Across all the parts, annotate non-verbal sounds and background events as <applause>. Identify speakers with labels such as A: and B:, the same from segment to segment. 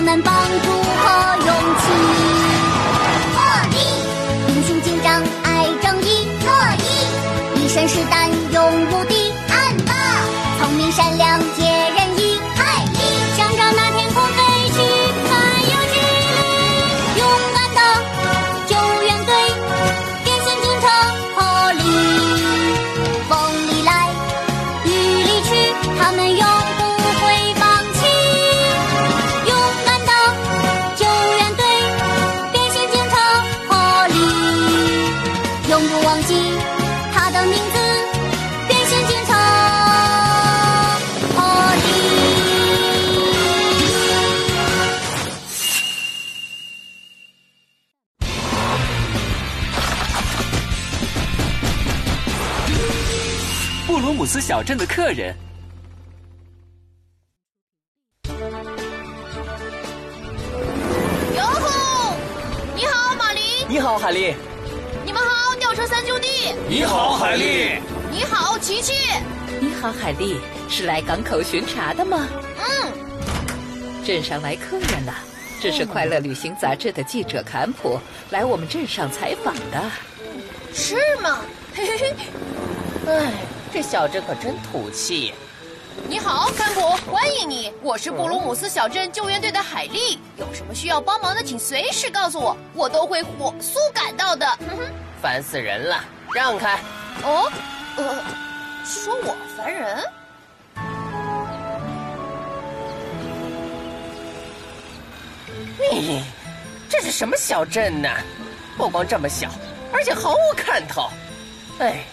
A: 我们帮助和勇气。破例，英雄警长爱正义，乐意，一身是胆
B: 布鲁姆斯小镇的客人，
C: 哟吼！你好，马林。
B: 你好，海莉。
C: 你们好，吊车三兄弟。
D: 你好，海莉。
C: 你好，琪琪。
E: 你好，海莉，是来港口巡查的吗？
C: 嗯，
E: 镇上来客人了，这是《快乐旅行》杂志的记者坎普来我们镇上采访的。
C: 是吗？嘿嘿嘿。
F: 哎，这小镇可真土气。
C: 你好，坎普，欢迎你。我是布鲁姆斯小镇救援队的海莉。有什么需要帮忙的，请随时告诉我，我都会火速赶到的。哼哼。
F: 烦死人了！让开！
C: 哦，呃，说我烦人？
F: 你，这是什么小镇呢？不光这么小，而且毫无看头。哎，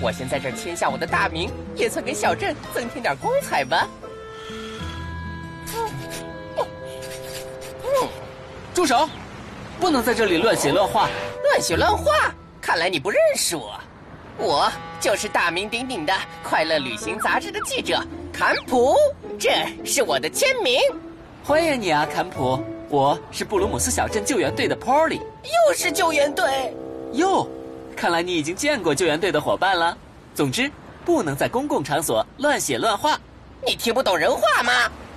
F: 我先在这儿签下我的大名，也算给小镇增添点光彩吧。
B: 住手！不能在这里乱写乱画。
F: 乱写乱画，看来你不认识我。我就是大名鼎鼎的《快乐旅行》杂志的记者坎普，这是我的签名。
B: 欢迎你啊，坎普。我是布鲁姆斯小镇救援队的 Polly。
F: 又是救援队，
B: 哟，看来你已经见过救援队的伙伴了。总之，不能在公共场所乱写乱画。
F: 你听不懂人话吗？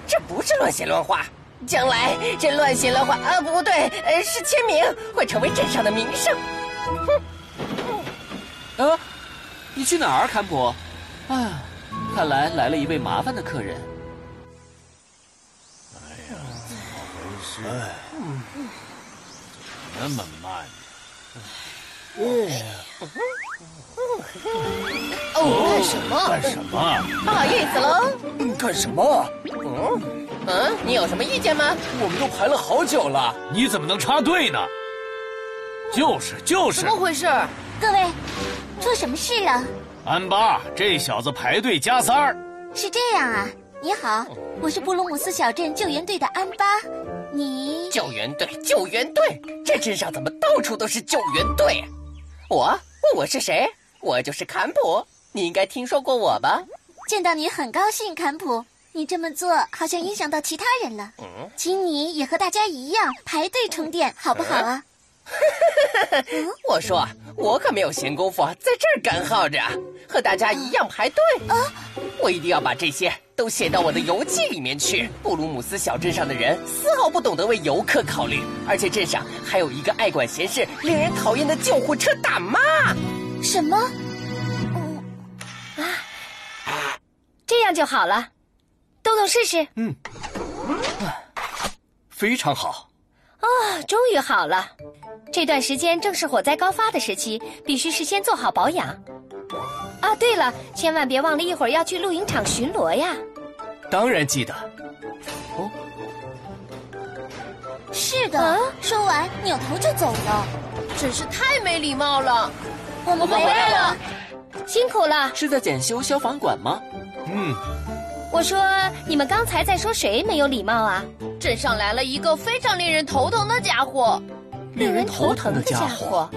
F: 这不是乱写乱画，将来这乱写乱画啊，不对，呃，是签名，会成为镇上的名声。<laughs>
B: 啊，你去哪儿，坎普？哎呀，看来来了一位麻烦的客人。
D: 哎呀怎么回事，那么慢。
C: 哦，干什么？
D: 干什么？
F: 不好意思喽。
G: 干什么？
F: 嗯嗯，你有什么意见吗？
G: 我们都排了好久了。
D: 你怎么能插队呢？就是就是
C: 怎，么回事？
A: 各位，出什么事了？
D: 安巴这小子排队加塞儿。
A: 是这样啊，你好，我是布鲁姆斯小镇救援队的安巴，你
F: 救援队，救援队，这镇上怎么到处都是救援队？我问我是谁？我就是坎普，你应该听说过我吧？
A: 见到你很高兴，坎普。你这么做好像影响到其他人了，请你也和大家一样排队充电，好不好啊？<laughs>
F: 我说我可没有闲工夫在这儿干耗着，和大家一样排队啊。我一定要把这些都写到我的游记里面去。布鲁姆斯小镇上的人丝毫不懂得为游客考虑，而且镇上还有一个爱管闲事、令人讨厌的救护车大妈。
A: 什么？
C: 啊这样就好了，动动试试。
G: 嗯非常好。
C: 啊，终于好了。这段时间正是火灾高发的时期，必须事先做好保养。啊，对了，千万别忘了一会儿要去露营场巡逻呀。
G: 当然记得。
A: 哦是的。说完，扭头就走了。
C: 真是太没礼貌了。
A: 我们回来了。
C: 辛苦了。
B: 是在检修消防管吗？
G: 嗯，
C: 我说，你们刚才在说谁没有礼貌啊？镇上来了一个非常令人头疼的家伙。
G: 令人头疼的家伙。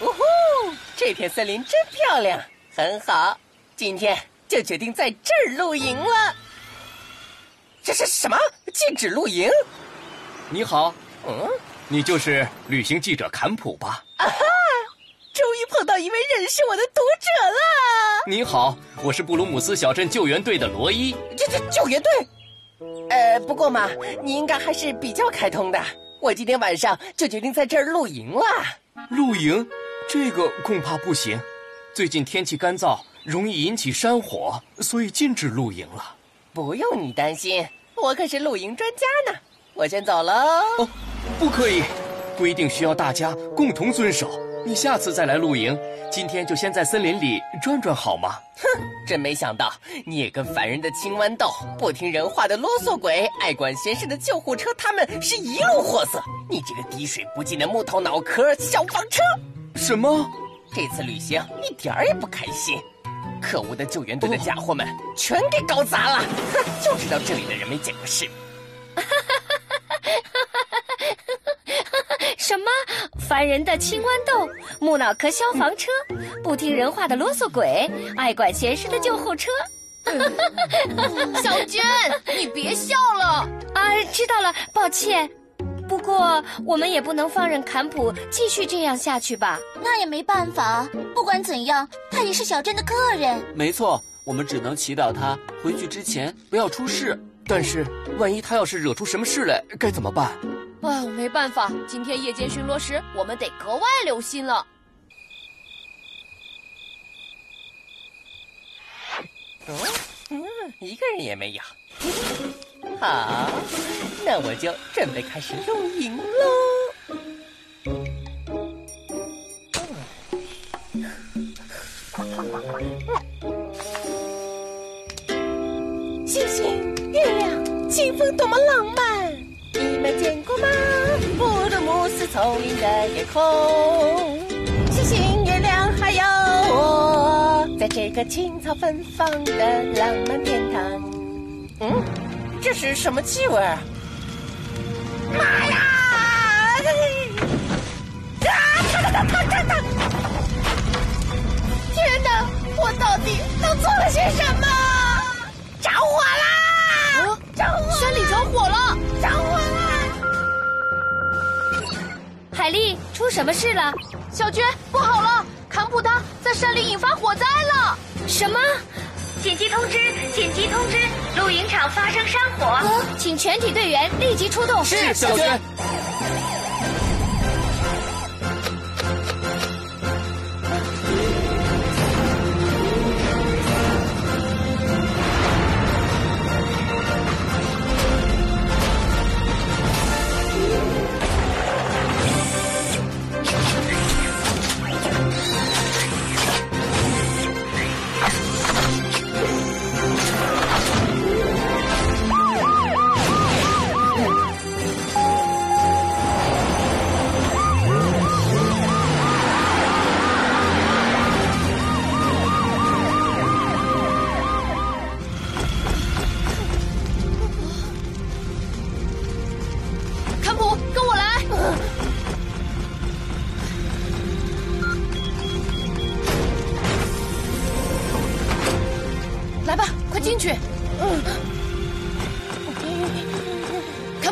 F: 呜呼，这片森林真漂亮，很好。今天就决定在这儿露营了。这是什么？禁止露营？
G: 你好，
F: 嗯，
G: 你就是旅行记者坎普吧？
F: 啊哈！终于碰到一位认识我的读者了。
G: 你好，我是布鲁姆斯小镇救援队的罗伊。
F: 这这救援队？呃，不过嘛，你应该还是比较开通的。我今天晚上就决定在这儿露营了。
G: 露营？这个恐怕不行。最近天气干燥，容易引起山火，所以禁止露营了。
F: 不用你担心，我可是露营专家呢。我先走喽。
G: 哦，不可以，规定需要大家共同遵守。你下次再来露营，今天就先在森林里转转好吗？
F: 哼，真没想到你也跟烦人的青豌豆、不听人话的啰嗦鬼、爱管闲事的救护车，他们是一路货色。你这个滴水不进的木头脑壳消防车！
G: 什么？
F: 这次旅行一点儿也不开心。可恶的救援队的家伙们全给搞砸了！哼，就知道这里的人没见过世面。
C: 什么？烦人的青豌豆、木脑壳消防车、不听人话的啰嗦鬼、爱管闲事的救护车。
H: 小娟，你别笑了
C: 啊！知道了，抱歉。不过我们也不能放任坎普继续这样下去吧？
A: 那也没办法。不管怎样，他也是小镇的客人。
B: 没错，我们只能祈祷他回去之前不要出事。
G: 但是，万一他要是惹出什么事来，该怎么办？
H: 啊，没办法，今天夜间巡逻时，我们得格外留心了。
F: 嗯嗯，一个人也没有。好，那我就准备开始露营喽。星星、月亮、清风，多么浪漫！你们见过吗？布鲁姆斯丛林的夜空，星星、月亮，还有我，在这个青草芬芳的浪漫天堂。嗯，这是什么气味？妈呀！啊！烫烫烫烫烫烫！天哪！我到底都做了些什么？着火啦！着火！
H: 山里着火了！
F: 着火啦！
C: 海丽，出什么事了？
H: 小娟，不好了！坎普他在山里引发火灾了！
C: 什么？紧急通知！紧急通知！露营场发生山火，请全体队员立即出动。
G: 是，小娟。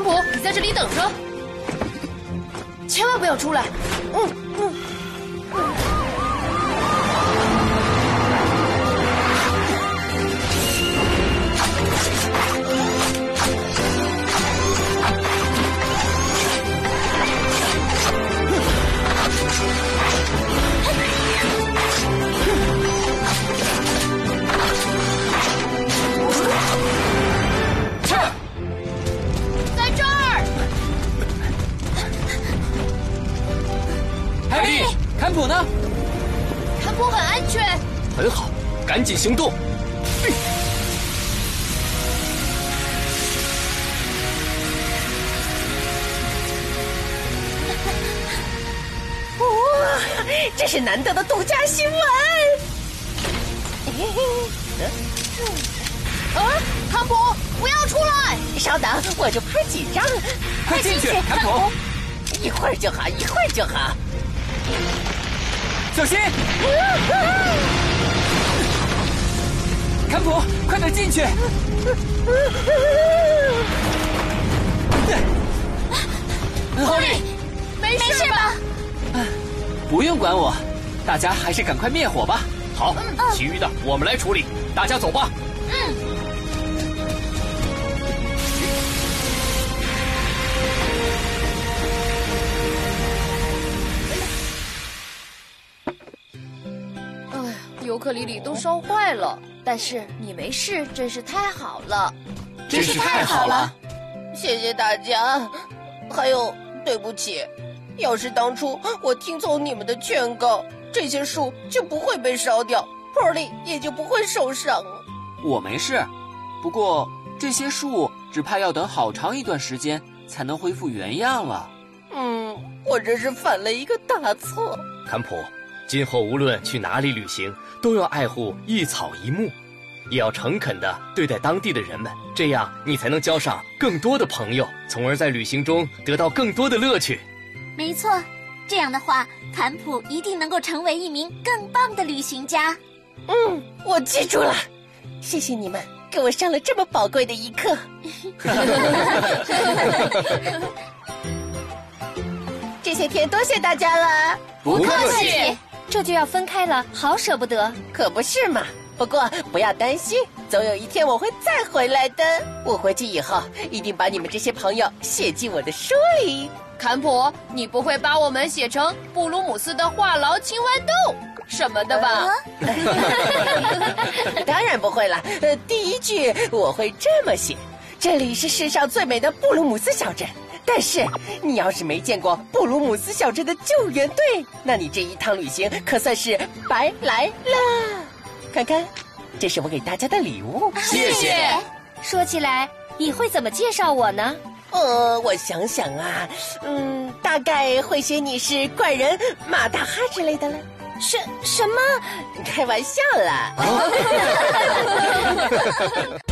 H: 普，你在这里等着，千万不要出来。嗯嗯。
G: 紧行动。
F: 哇，这是难得的独家新闻！
H: 啊，坎普，不要出来！
F: 稍等，我就拍几张。
B: 快进去，坎普。
F: 一会儿就好，一会儿就好。
B: 小心！坎普，快点进去！奥利，
H: 没事吧？
B: 不用管我，大家还是赶快灭火吧。
D: 好，其余的我们来处理，大家走吧。
H: 哎，克里里都烧坏了，但是你没事，真是太好了。
B: 真是太好了。
F: 谢谢大家，还有对不起，要是当初我听从你们的劝告，这些树就不会被烧掉，波利也就不会受伤。
B: 我没事，不过这些树只怕要等好长一段时间才能恢复原样了。
F: 嗯，我这是犯了一个大错。
G: 坎普，今后无论去哪里旅行，都要爱护一草一木，也要诚恳地对待当地的人们，这样你才能交上更多的朋友，从而在旅行中得到更多的乐趣。
A: 没错，这样的话，坎普一定能够成为一名更棒的旅行家。
F: 嗯，我记住了，谢谢你们给我上了这么宝贵的一课。<laughs> <laughs> <laughs> 这些天多谢大家了，
B: 不客
H: 气。
C: 这就要分开了，好舍不得。
F: 可不是嘛。不过不要担心，总有一天我会再回来的。我回去以后一定把你们这些朋友写进我的书里。
H: 坎普，你不会把我们写成布鲁姆斯的话痨青豌豆什么的吧？<laughs>
F: 当然不会了。呃，第一句我会这么写：这里是世上最美的布鲁姆斯小镇。但是你要是没见过布鲁姆斯小镇的救援队，那你这一趟旅行可算是白来了。看看，这是我给大家的礼物。
B: 谢谢。
C: 说起来，你会怎么介绍我呢？
F: 呃，我想想啊，嗯，大概会写你是怪人马大哈之类的了。
C: 什什么？
F: 开玩笑啦。
A: 出 <laughs>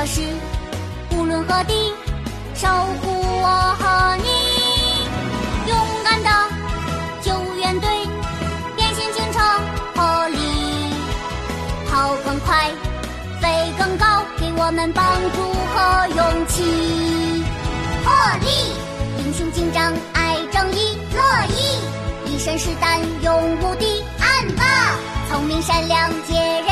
A: 何时，无论何地，守护我和你。勇敢的救援队，变形警车破例，跑更快，飞更高，给我们帮助和勇气。破例，英雄警长爱正义，乐意。一身是胆，勇无敌，暗霸，聪明善良，解人